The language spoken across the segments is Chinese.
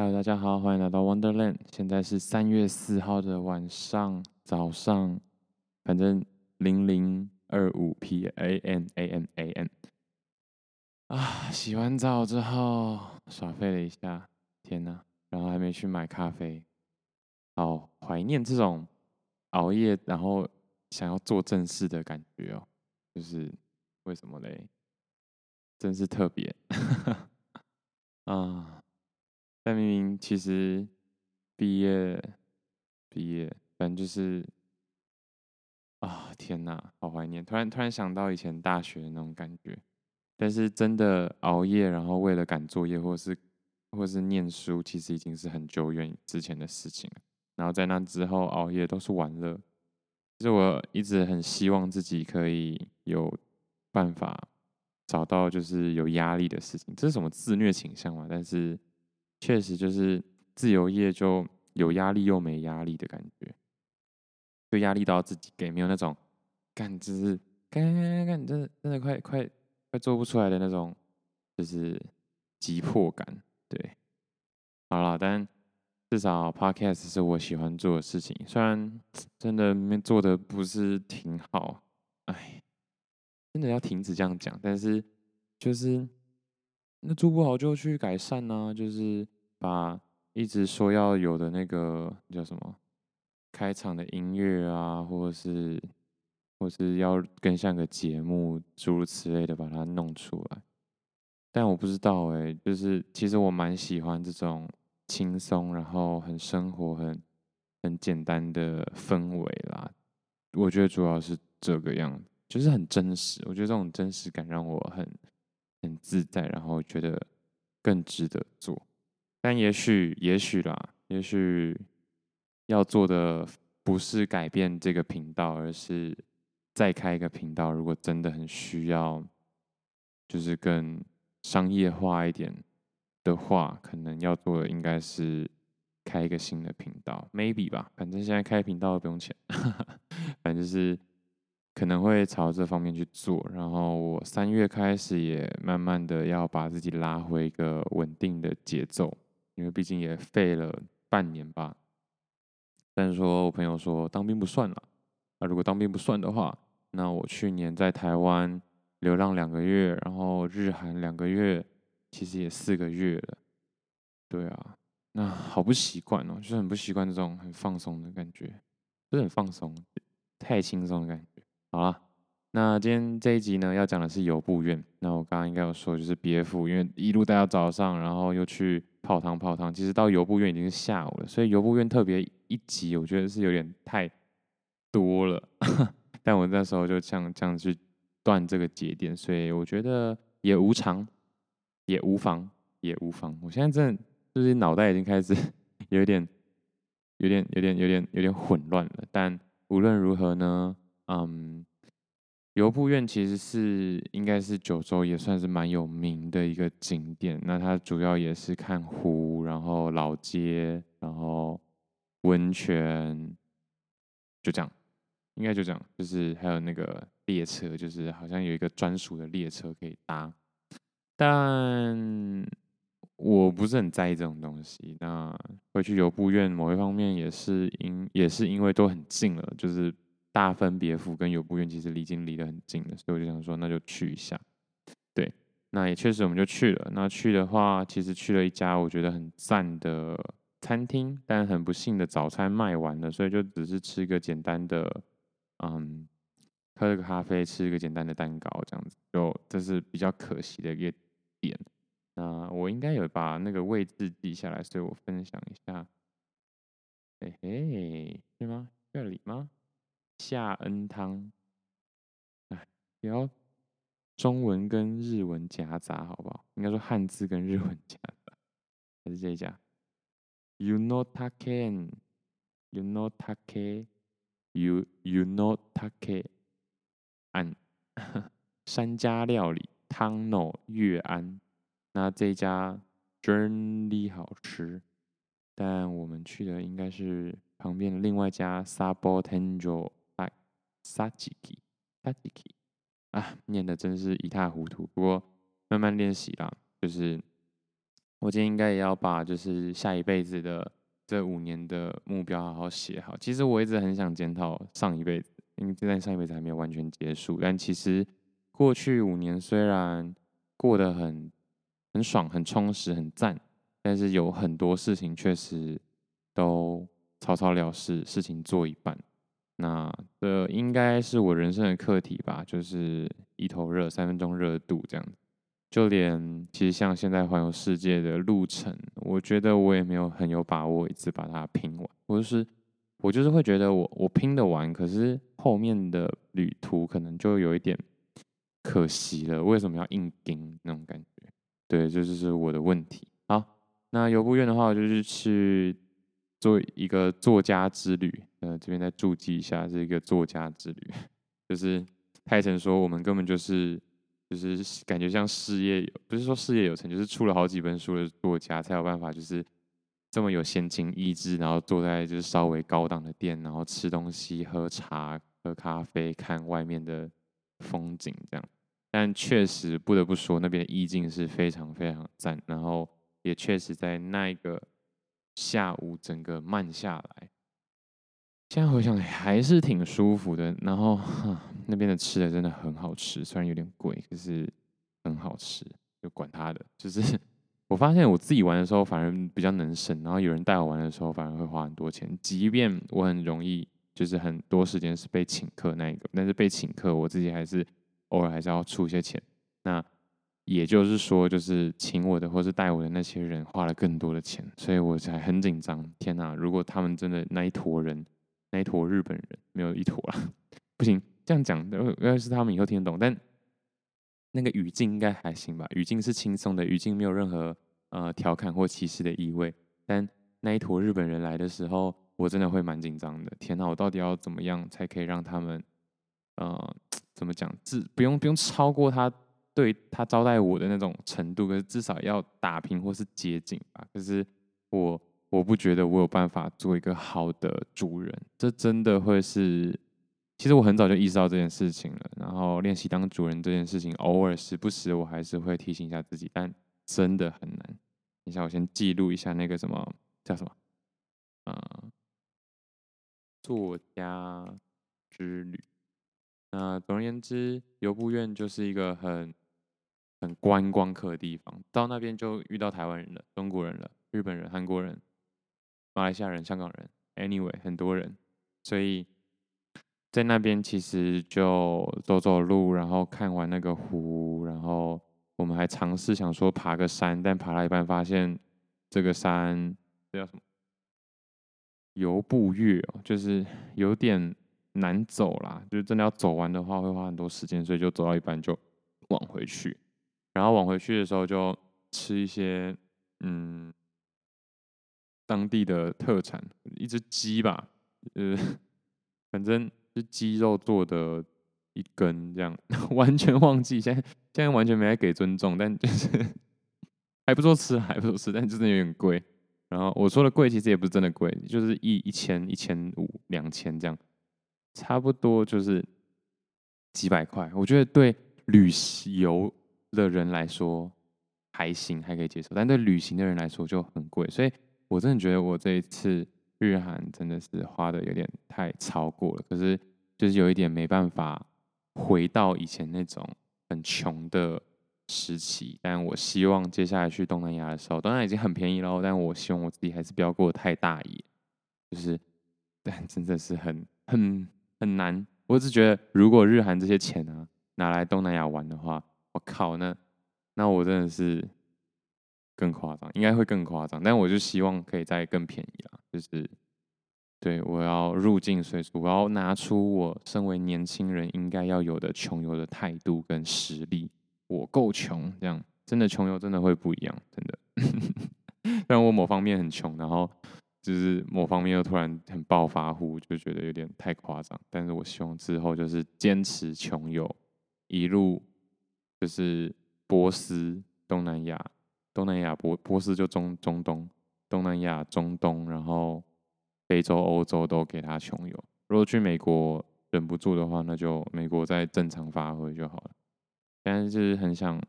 Hello，大家好，欢迎来到 Wonderland。现在是三月四号的晚上、早上，反正零零二五 PANANAN。啊，洗完澡之后耍废了一下，天哪！然后还没去买咖啡，好怀念这种熬夜然后想要做正事的感觉哦。就是为什么嘞？真是特别 啊！但明明其实毕业毕业，反正就是啊，天哪，好怀念！突然突然想到以前大学的那种感觉。但是真的熬夜，然后为了赶作业，或是或是念书，其实已经是很久远之前的事情了。然后在那之后熬夜都是玩乐。其实我一直很希望自己可以有办法找到就是有压力的事情。这是什么自虐倾向嘛？但是。确实就是自由业就有压力又没压力的感觉，就压力都要自己给，没有那种干就是干干干，真的真的快快快做不出来的那种，就是急迫感。对，好了，但至少 Podcast 是我喜欢做的事情，虽然 真的没做的不是挺好，哎，真的要停止这样讲，但是就是。那做不好就去改善呢、就是把一直说要有的那个叫什么开场的音乐啊，或者是或是要更像个节目诸如此类的把它弄出来。但我不知道哎、就是其实我蛮喜欢这种轻松，然后很生活、很很简单的氛围啦。我觉得主要是这个样子，就是很真实。我觉得这种真实感让我很。很自在，然后觉得更值得做，但也许，也许啦，也许要做的不是改变这个频道，而是再开一个频道。如果真的很需要，就是更商业化一点的话，可能要做的应该是开一个新的频道，maybe 吧。反正现在开频道都不用钱，反正就是。可能会朝这方面去做，然后我三月开始也慢慢的要把自己拉回一个稳定的节奏，因为毕竟也废了半年吧。但是说我朋友说当兵不算了，那如果当兵不算的话，那我去年在台湾流浪两个月，然后日韩两个月，其实也四个月了。对啊，那好不习惯哦，就是很不习惯这种很放松的感觉，就是很放松，太轻松的感觉。好了，那今天这一集呢，要讲的是游步院。那我刚刚应该有说，就是别府，因为一路待到早上，然后又去泡汤泡汤。其实到由布院已经是下午了，所以由布院特别一集，我觉得是有点太多了。但我那时候就这样这样去断这个节点，所以我觉得也无常，也无妨，也无妨。我现在真的就是脑袋已经开始 有点、有点、有点、有点、有点混乱了。但无论如何呢？嗯，游步院其实是应该是九州也算是蛮有名的一个景点。那它主要也是看湖，然后老街，然后温泉，就这样，应该就这样。就是还有那个列车，就是好像有一个专属的列车可以搭。但我不是很在意这种东西。那回去游步院某一方面也是因也是因为都很近了，就是。大分别府跟由布院其实离经离得很近的，所以我就想说，那就去一下。对，那也确实我们就去了。那去的话，其实去了一家我觉得很赞的餐厅，但很不幸的早餐卖完了，所以就只是吃一个简单的，嗯，喝了个咖啡，吃一个简单的蛋糕这样子，就这是比较可惜的一个点。那我应该有把那个位置记下来，所以我分享一下。嘿嘿，是吗？这里吗？夏恩汤，哎，不要中文跟日文夹杂，好不好？应该说汉字跟日文夹杂，还是这一家？Unotake，Unotake，You Unotake，安山家料理汤 no 月安，那这一家真的好吃，但我们去的应该是旁边的另外一家 Sabo Tenjo。沙吉基，基啊，念的真是一塌糊涂。不过慢慢练习啦，就是我今天应该也要把就是下一辈子的这五年的目标好好写好。其实我一直很想检讨上一辈子，因为现在上一辈子还没有完全结束。但其实过去五年虽然过得很很爽、很充实、很赞，但是有很多事情确实都草草了事，事情做一半。那这应该是我人生的课题吧，就是一头热，三分钟热度这样。就连其实像现在环游世界的路程，我觉得我也没有很有把握一次把它拼完。我就是我就是会觉得我我拼得完，可是后面的旅途可能就有一点可惜了。为什么要硬拼那种感觉？对，这就是我的问题。好，那游步院的话，我就是去。做一个作家之旅，呃，这边再注记一下，是一个作家之旅，就是泰成说我们根本就是就是感觉像事业有，不是说事业有成，就是出了好几本书的作家才有办法，就是这么有闲情逸致，然后坐在就是稍微高档的店，然后吃东西、喝茶、喝咖啡、看外面的风景这样。但确实不得不说，那边的意境是非常非常赞，然后也确实在那一个。下午整个慢下来，现在回想还是挺舒服的。然后 那边的吃的真的很好吃，虽然有点贵，可是很好吃。就管他的，就是 我发现我自己玩的时候反而比较能省，然后有人带我玩的时候反而会花很多钱。即便我很容易就是很多时间是被请客那一个，但是被请客我自己还是偶尔还是要出一些钱。那。也就是说，就是请我的或是带我的那些人花了更多的钱，所以我才很紧张。天哪！如果他们真的那一坨人，那一坨日本人没有一坨啊，不行，这样讲，要是他们以后听得懂。但那个语境应该还行吧？语境是轻松的，语境没有任何呃调侃或歧视的意味。但那一坨日本人来的时候，我真的会蛮紧张的。天哪！我到底要怎么样才可以让他们呃 怎么讲？自不用不用超过他。对他招待我的那种程度，可是至少要打平或是接近吧。可是我我不觉得我有办法做一个好的主人，这真的会是。其实我很早就意识到这件事情了，然后练习当主人这件事情，偶尔时不时我还是会提醒一下自己，但真的很难。等一下，我先记录一下那个什么叫什么啊、作家之旅。那总而言之，游步院就是一个很。很观光客的地方，到那边就遇到台湾人了、中国人了、日本人、韩国人、马来西亚人、香港人，anyway 很多人，所以在那边其实就走走路，然后看完那个湖，然后我们还尝试想说爬个山，但爬了一半发现这个山这叫什么？游步岳哦，就是有点难走啦，就是真的要走完的话会花很多时间，所以就走到一半就往回去。然后往回去的时候，就吃一些嗯当地的特产，一只鸡吧，呃，反正是鸡肉做的一根这样，完全忘记，现在现在完全没来给尊重，但就是 还不错吃，还不错吃，但真的有点贵。然后我说的贵，其实也不是真的贵，就是一一千、一千五、两千这样，差不多就是几百块。我觉得对旅游的人来说还行，还可以接受，但对旅行的人来说就很贵，所以我真的觉得我这一次日韩真的是花的有点太超过了，可是就是有一点没办法回到以前那种很穷的时期。但我希望接下来去东南亚的时候，当然已经很便宜了，但我希望我自己还是不要过太大意，就是 但真的是很很很难。我只觉得如果日韩这些钱啊拿来东南亚玩的话。我靠，那那我真的是更夸张，应该会更夸张。但我就希望可以再更便宜啦，就是对我要入境随俗，我要拿出我身为年轻人应该要有的穷游的态度跟实力。我够穷，这样真的穷游真的会不一样，真的。但我某方面很穷，然后就是某方面又突然很暴发户，就觉得有点太夸张。但是我希望之后就是坚持穷游，一路。就是波斯、东南亚、东南亚波波斯就中中东、东南亚中东，然后非洲、欧洲都给他穷游。如果去美国忍不住的话，那就美国再正常发挥就好了。但是就是很想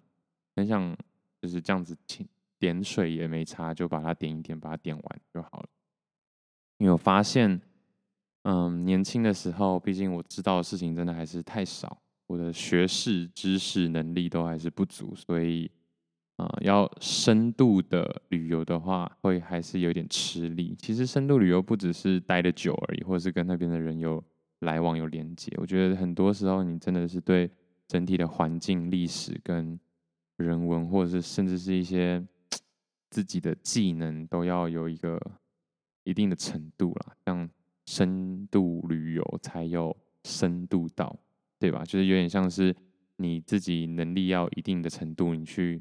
很想就是这样子点水也没差，就把它点一点，把它点完就好了。因为我发现，嗯，年轻的时候，毕竟我知道的事情真的还是太少，我的学识、知识、能力都还是不足，所以，啊、要深度的旅游的话，会还是有点吃力。其实，深度旅游不只是待得久而已，或者是跟那边的人有来往、有连接。我觉得很多时候，你真的是对整体的环境、历史跟人文，或者是甚至是一些自己的技能，都要有一个。一定的程度啦，这样深度旅游才有深度到，对吧？就是有点像是你自己能力要一定的程度，你去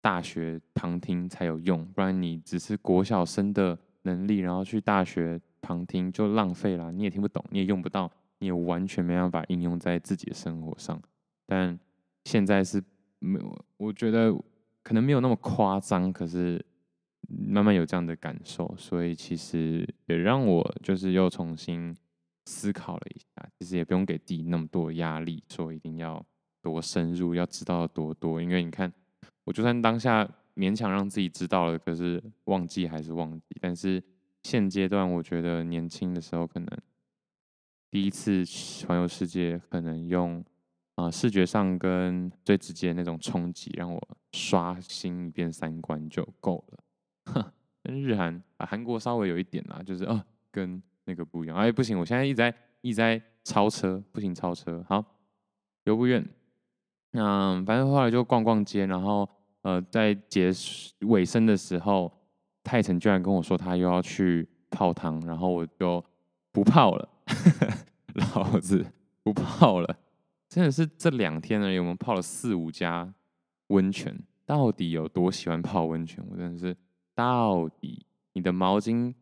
大学旁听才有用，不然你只是国小生的能力，然后去大学旁听就浪费了，你也听不懂，你也用不到，你也完全没办法应用在自己的生活上。但现在是没有，我觉得可能没有那么夸张，可是。慢慢有这样的感受，所以其实也让我就是又重新思考了一下。其实也不用给自己那么多压力，说一定要多深入，要知道多多。因为你看，我就算当下勉强让自己知道了，可是忘记还是忘记。但是现阶段，我觉得年轻的时候可能第一次环游世界，可能用啊、视觉上跟最直接的那种冲击，让我刷新一遍三观就够了。哼，日韩啊，韩国稍微有一点啦，就是哦，跟那个不一样。哎，不行，我现在一直在一直在超车，不行，超车。好，游不远。嗯，反正后来就逛逛街，然后呃，在结尾声的时候，泰成居然跟我说他又要去泡汤，然后我就不泡了，老子不泡了。真的是这两天呢，我们泡了四五家温泉，到底有多喜欢泡温泉？我真的是。到底你的毛巾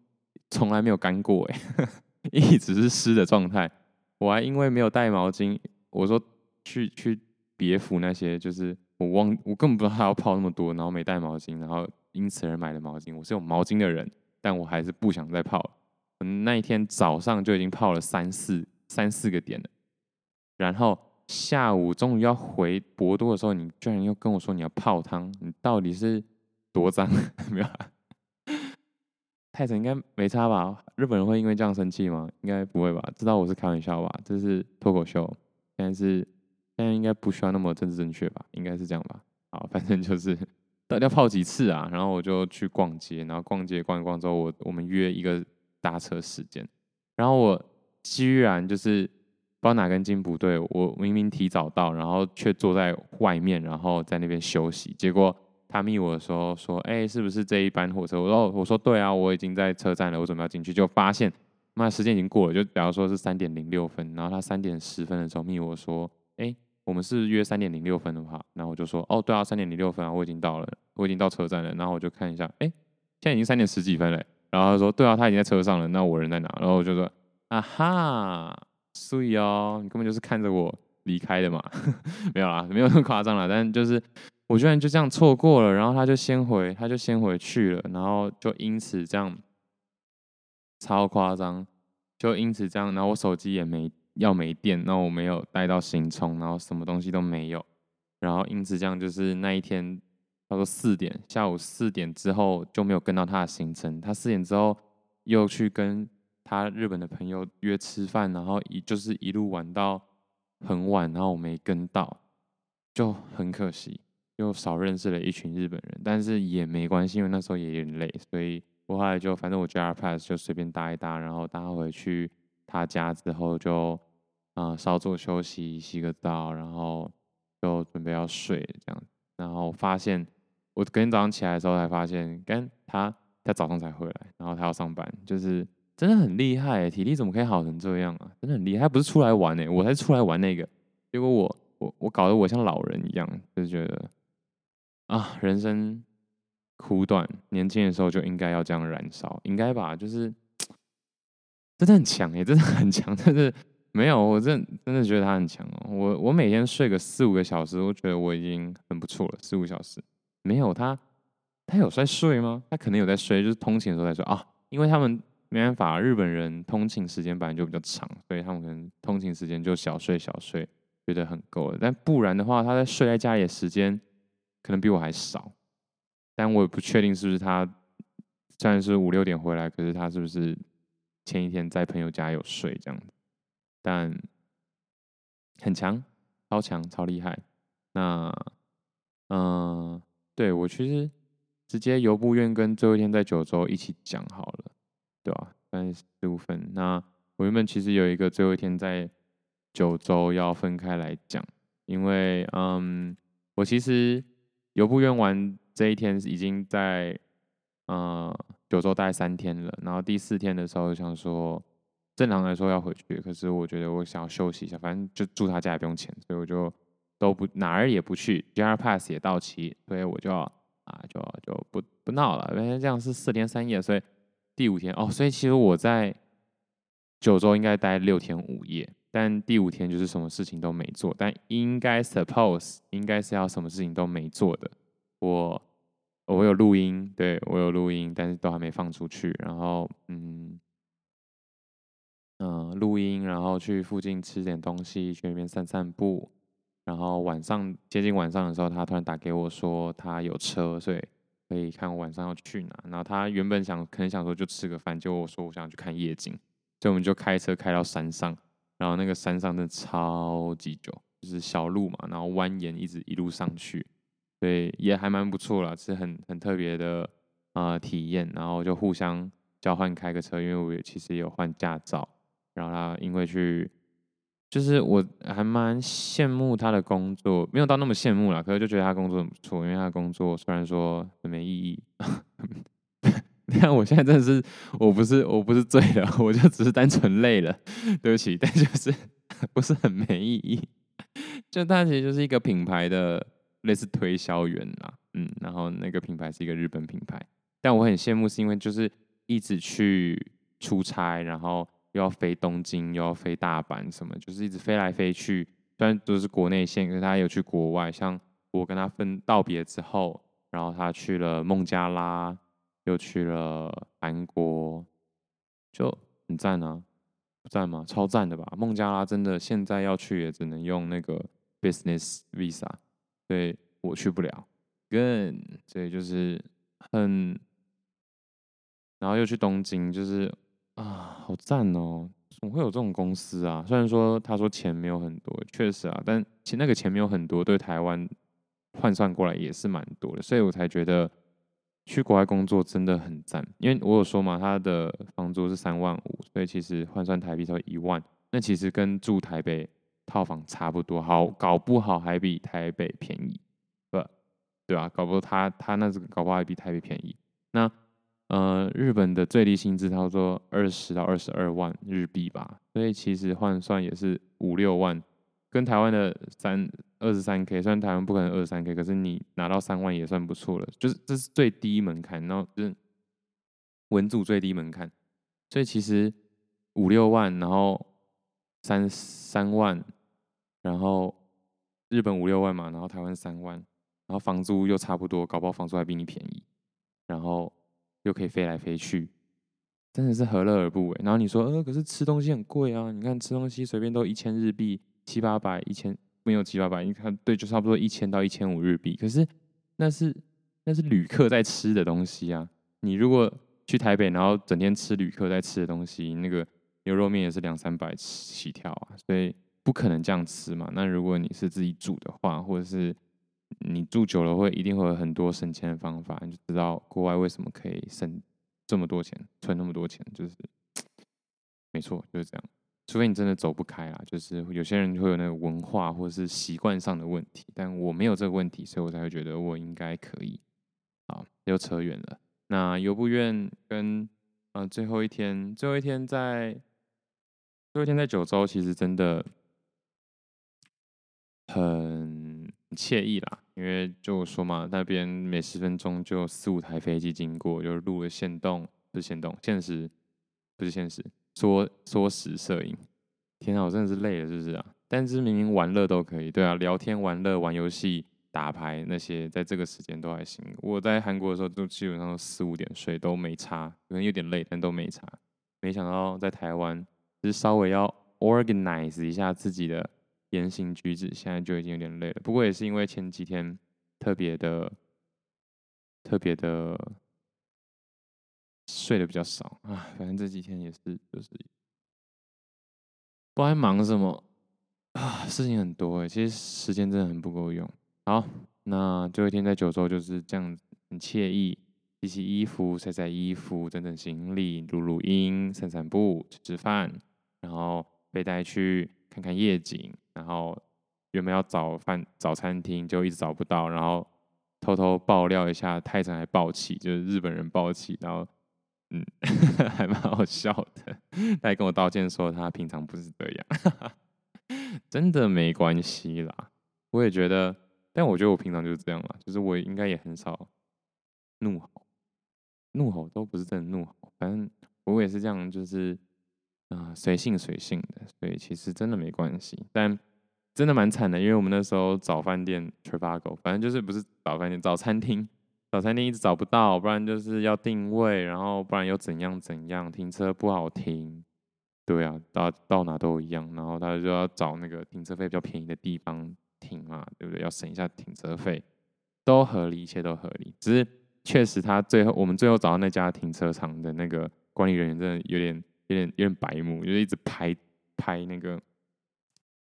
从来没有干过哎，一直是湿的状态。我还因为没有带毛巾，我说去去别府那些，就是我忘，我根本不知道他要泡那么多，然后没带毛巾，然后因此而买了毛巾。我是有毛巾的人，但我还是不想再泡了。那一天早上就已经泡了三四三四个点了，然后下午终于要回博多的时候，你居然又跟我说你要泡汤，你到底是？多脏 没有？泰成应该没差吧？日本人会因为这样生气吗？应该不会吧？知道我是开玩笑吧？这是脱口秀，现在是现在应该不需要那么政治正确吧？应该是这样吧？好，反正就是到底要泡几次啊？然后我就去逛街，然后逛街逛一逛之后，我我们约一个搭车时间，然后我居然就是不知道哪根筋不对，我明明提早到，然后却坐在外面，然后在那边休息，结果。他密我的时候说：“哎、是不是这一班火车？”我说：“我说对啊，我已经在车站了，我准备要进去，就发现妈时间已经过了。就比方说是三点零六分，然后他三点十分的时候密我说：‘哎、我们是约三点零六分的话，然后我就说：‘哦，对啊，三点零六分啊，我已经到了，我已经到车站了。’然后我就看一下，哎、现在已经三点十几分了。然后他说：‘对啊，他已经在车上了。’那我人在哪？然后我就说：‘啊哈，所以哦，你根本就是看着我离开的嘛。’没有啦，没有那么夸张啦，但就是。”我居然就这样错过了，然后他就先回，他就先回去了，然后就因此这样超夸张，就因此这样，然后我手机也没要没电，那我没有带到行充，然后什么东西都没有，然后因此这样就是那一天，他说四点，下午四点之后就没有跟到他的行程，他四点之后又去跟他日本的朋友约吃饭，然后一就是一路玩到很晚，然后我没跟到，就很可惜。又少认识了一群日本人，但是也没关系，因为那时候也有点累，所以我后来就反正我 JR Pass 就随便搭一搭，然后搭回去他家之后就啊、稍作休息，洗个澡，然后就准备要睡这样，然后发现我隔天早上起来的时候才发现，跟他他早上才回来，然后他要上班，就是真的很厉害，体力怎么可以好成这样啊？真的很厉害，不是出来玩哎，我才出来玩那个，结果我我我搞得我像老人一样，就觉得。啊，人生苦短，年轻的时候就应该要这样燃烧，应该吧？就是真的很强耶，真的很强，真的没有，我真真的觉得他很强哦。我我每天睡个四五个小时，我觉得我已经很不错了。四五小时没有他，他有在睡吗？他可能有在睡，就是通勤的时候在睡啊。因为他们没办法，日本人通勤时间本来就比较长，所以他们可能通勤时间就小睡小睡，觉得很够了。但不然的话，他在睡在家里的时间。可能比我还少，但我也不确定是不是他虽然是五六点回来，可是他是不是前一天在朋友家有睡这样子，但很强，超强，超厉害。那，嗯、对，我其实直接由布院跟最后一天在九州一起讲好了，对吧、啊？三十五分。那我原本其实有一个最后一天在九州要分开来讲，因为嗯，我其实游步院玩这一天已经在呃九州待三天了，然后第四天的时候想说，正常来说要回去，可是我觉得我想要休息一下，反正就住他家也不用钱，所以我就都不哪儿也不去，JR Pass 也到期，所以我就啊就就不不闹了，因为这样是四天三夜，所以第五天哦，所以其实我在。九州应该待六天五夜，但第五天就是什么事情都没做，但应该 suppose 应该是要什么事情都没做的。我我有录音，对，我有录音，但是都还没放出去。然后嗯嗯录音，然后去附近吃点东西，去那边散散步。然后晚上接近晚上的时候，他突然打给我说他有车，所以可以看我晚上要去哪。然后他原本想可能想说就吃个饭，结果我说我想去看夜景。所以我们就开车开到山上，然后那个山上真的超级久，就是小路嘛，然后蜿蜒一直一路上去，所以也还蛮不错啦，是很很特别的啊、呃、体验。然后就互相交换开个车，因为我也其实也有换驾照，然后他因为去，就是我还蛮羡慕他的工作，没有到那么羡慕啦，可是就觉得他工作很不错，因为他工作虽然说很没意义。你看，我现在真的是，我不是，我不是醉了，我就只是单纯累了，对不起，但就是 不是很没意义。就他其实就是一个品牌的类似推销员啦，嗯，然后那个品牌是一个日本品牌，但我很羡慕，是因为就是一直去出差，然后又要飞东京，又要飞大阪，什么就是一直飞来飞去，虽然都是国内线，可是他有去国外，像我跟他分道别之后，然后他去了孟加拉。又去了韩国，就很赞啊，不赞吗？超赞的吧！孟加拉真的现在要去也只能用那个 business visa，所以我去不了。跟所以就是很，然后又去东京，就是啊，好赞哦！怎么会有这种公司啊？虽然说他说钱没有很多，确实啊，但其实那个钱没有很多，对台湾换算过来也是蛮多的，所以我才觉得。去国外工作真的很赞，因为我有说嘛，他的房租是三万五，所以其实换算台币才一万，那其实跟住台北套房差不多，好，搞不好还比台北便宜，对吧？啊，搞不好他他那个搞不好还比台北便宜。那呃，日本的最低薪资差不多二十到二十二万日币吧，所以其实换算也是五六万。跟台湾的三二十三 K，虽然台湾不可能二十三 K，可是你拿到三万也算不错了。就是这是最低门槛，然后就是文组最低门槛，所以其实五六万，然后三三万，然后日本五六万嘛，然后台湾三万，然后房租又差不多，搞不好房租还比你便宜，然后又可以飞来飞去，真的是何乐而不为？然后你说，呃，可是吃东西很贵啊，你看吃东西随便都一千日币。七八百、一千没有七八百，你看对，就差不多一千到一千五日币。可是那是那是旅客在吃的东西啊！你如果去台北，然后整天吃旅客在吃的东西，那个牛肉面也是两三百起跳啊，所以不可能这样吃嘛。那如果你是自己煮的话，或者是你住久了，会一定会有很多省钱的方法，你就知道国外为什么可以省这么多钱，存那么多钱，就是没错，就是这样。除非你真的走不开啦，就是有些人会有那个文化或者是习惯上的问题，但我没有这个问题，所以我才会觉得我应该可以。好，又扯远了。那游步院跟呃最后一天，最后一天在最后一天在九州，其实真的很惬意啦，因为就说嘛，那边每十分钟就四五台飞机经过，就是录了限动，不是限动，现实不是现实。缩缩时摄影，天啊，我真的是累了，是不是啊？但是明明玩乐都可以，对啊，聊天、玩乐、玩游戏、打牌那些，在这个时间都还行。我在韩国的时候，都基本上都四五点睡都没差，可能有点累，但都没差。没想到在台湾，只是稍微要 organize 一下自己的言行举止，现在就已经有点累了。不过也是因为前几天特别的特别的睡得比较少啊。反正这几天也是，就是不知道忙什么啊，事情很多哎，其实时间真的很不够用。好，那最后一天在九州就是这样子，很惬意，洗洗衣服、晒晒衣服、整整行李、录录音、散散步、吃吃饭，然后被带去看看夜景，然后原本要找饭找餐厅，就一直找不到，然后偷偷爆料一下，泰成还爆气，就是日本人爆气，然后嗯，还蛮好笑的，他还跟我道歉说他平常不是这样，真的没关系啦，我也觉得。但我觉得我平常就是这样啦，就是我应该也很少怒吼，怒吼都不是真的怒吼，反正我也是这样，就是啊随性随性的，所以其实真的没关系。但真的蛮惨的，因为我们那时候找饭店 Trivago，反正就是不是找饭店，找餐厅，找餐厅一直找不到，不然就是要定位，然后不然又怎样怎样，停车不好停，对啊，到到哪都一样，然后他就要找那个停车费比较便宜的地方。停嘛，对不对？要省一下停车费，都合理，一切都合理。只是确实，他最后我们最后找到那家停车场的那个管理人员，真的有点、有点、有点白目，就是一直拍拍那个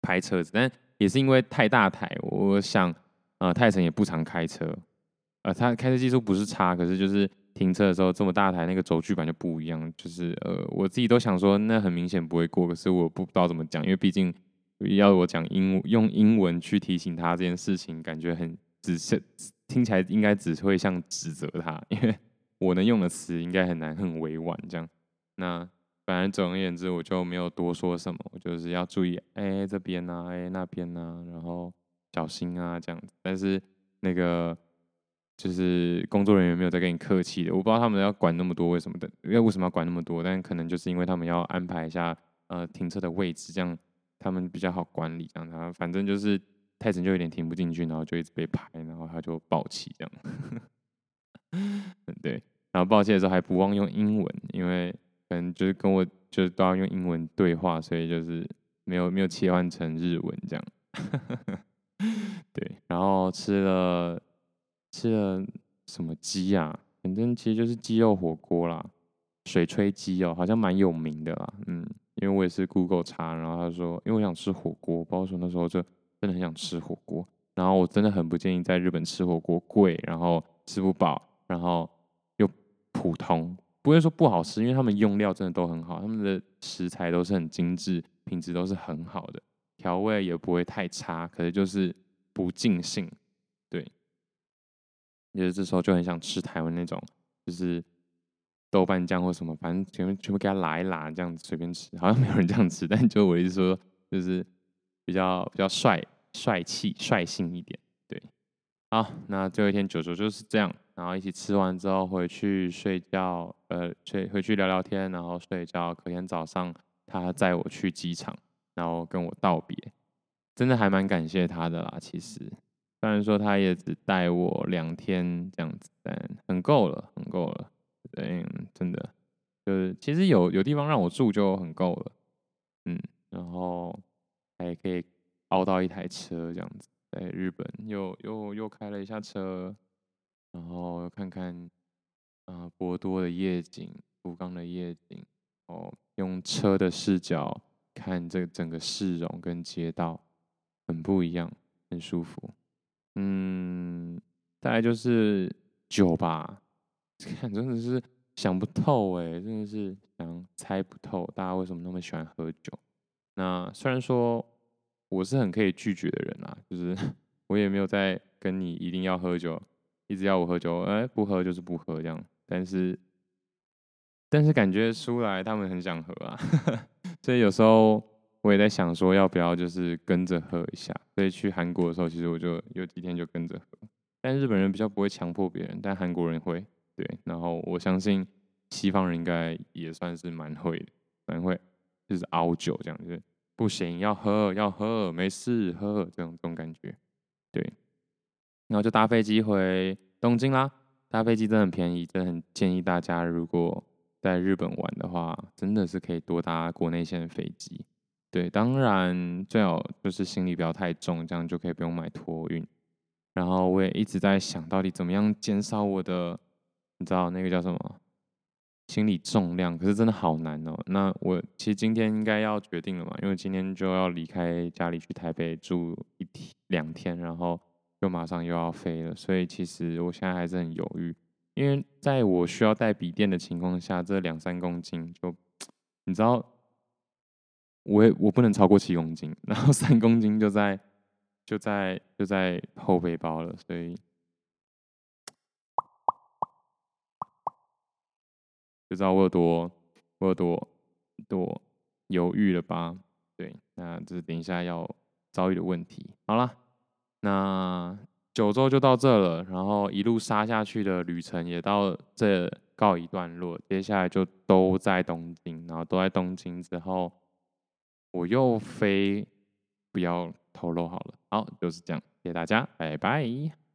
拍车子。但也是因为太大台，我想，呃，泰成也不常开车，呃，他开车技术不是差，可是就是停车的时候这么大台，那个轴距板就不一样。就是呃，我自己都想说，那很明显不会过，可是我不知道怎么讲，因为毕竟。要我讲英用英文去提醒他这件事情，感觉很只是听起来应该只会像指责他，因为 我能用的词应该很难很委婉这样。那反正总而言之，我就没有多说什么，我就是要注意，哎、这边啊，哎、那边啊，然后小心啊这样子。但是那个就是工作人员没有在跟你客气的，我不知道他们要管那么多为什么的，因为为什么要管那么多？但可能就是因为他们要安排一下呃停车的位置这样。他们比较好管理，这样他反正就是泰成就有点停不进去，然后就一直被拍，然后他就爆气这样。对，然后爆气的时候还不忘用英文，因为可能就是跟我就是都要用英文对话，所以就是没有没有切换成日文这样。对，然后吃了吃了什么鸡啊？反正其实就是鸡肉火锅啦，水炊鸡哦，好像蛮有名的啦，嗯。因为我也是 Google 查，然后他说，因为我想吃火锅，包括说那时候就真的很想吃火锅，然后我真的很不建议在日本吃火锅，贵，然后吃不饱，然后又普通，不会说不好吃，因为他们用料真的都很好，他们的食材都是很精致，品质都是很好的，调味也不会太差，可是就是不尽兴，就是这时候就很想吃台湾那种，就是。豆瓣酱或什么，反正全部全部给他拉一拉，这样子随便吃，好像没有人这样吃。但就我意思说，就是比较比较帅帅气率性一点，对。好，那最后一天九九就是这样，然后一起吃完之后回去睡觉，呃，睡回去聊聊天，然后睡觉。隔天早上他载我去机场，然后跟我道别，真的还蛮感谢他的啦。其实虽然说他也只带我两天这样子，但很够了，很够了。对，真的就是其实有有地方让我住就很够了，嗯，然后还可以熬到一台车这样子，在日本又又又开了一下车，然后看看啊博多的夜景、福冈的夜景，哦，用车的视角看这整个市容跟街道，很不一样，很舒服，嗯，大概就是酒吧。看，真的是想不透哎，真的是想猜不透，大家为什么那么喜欢喝酒？那虽然说我是很可以拒绝的人啊，就是 我也没有在跟你一定要喝酒，一直要我喝酒，哎、不喝就是不喝这样。但是，但是感觉出来他们很想喝啊，所以有时候我也在想说，要不要就是跟着喝一下。所以去韩国的时候，其实我就有几天就跟着喝。但日本人比较不会强迫别人，但韩国人会。对，然后我相信西方人应该也算是蛮会的，蛮会就是熬酒这样，就是不行要喝要喝，没事喝这种这种感觉。对，然后就搭飞机回东京啦。搭飞机真的很便宜，真的很建议大家如果在日本玩的话，真的是可以多搭国内线的飞机。对，当然最好就是行李不要太重，这样就可以不用买托运。然后我也一直在想到底怎么样减少我的，你知道那个叫什么？心理重量，可是真的好难哦。那我其实今天应该要决定了嘛，因为今天就要离开家里去台北住一天两天，然后就马上又要飞了。所以其实我现在还是很犹豫，因为在我需要带笔电的情况下，这两三公斤就 你知道，我也我不能超过七公斤，然后三公斤就在就在就在后背包了，所以。就知道我有多，我有多多犹豫了吧？对，那这是等一下要遭遇的问题。好了，那九州就到这了，然后一路杀下去的旅程也到这告一段落。接下来就都在东京，然后都在东京之后，我又飞，不要透露好了。好，就是这样，谢谢大家，拜拜。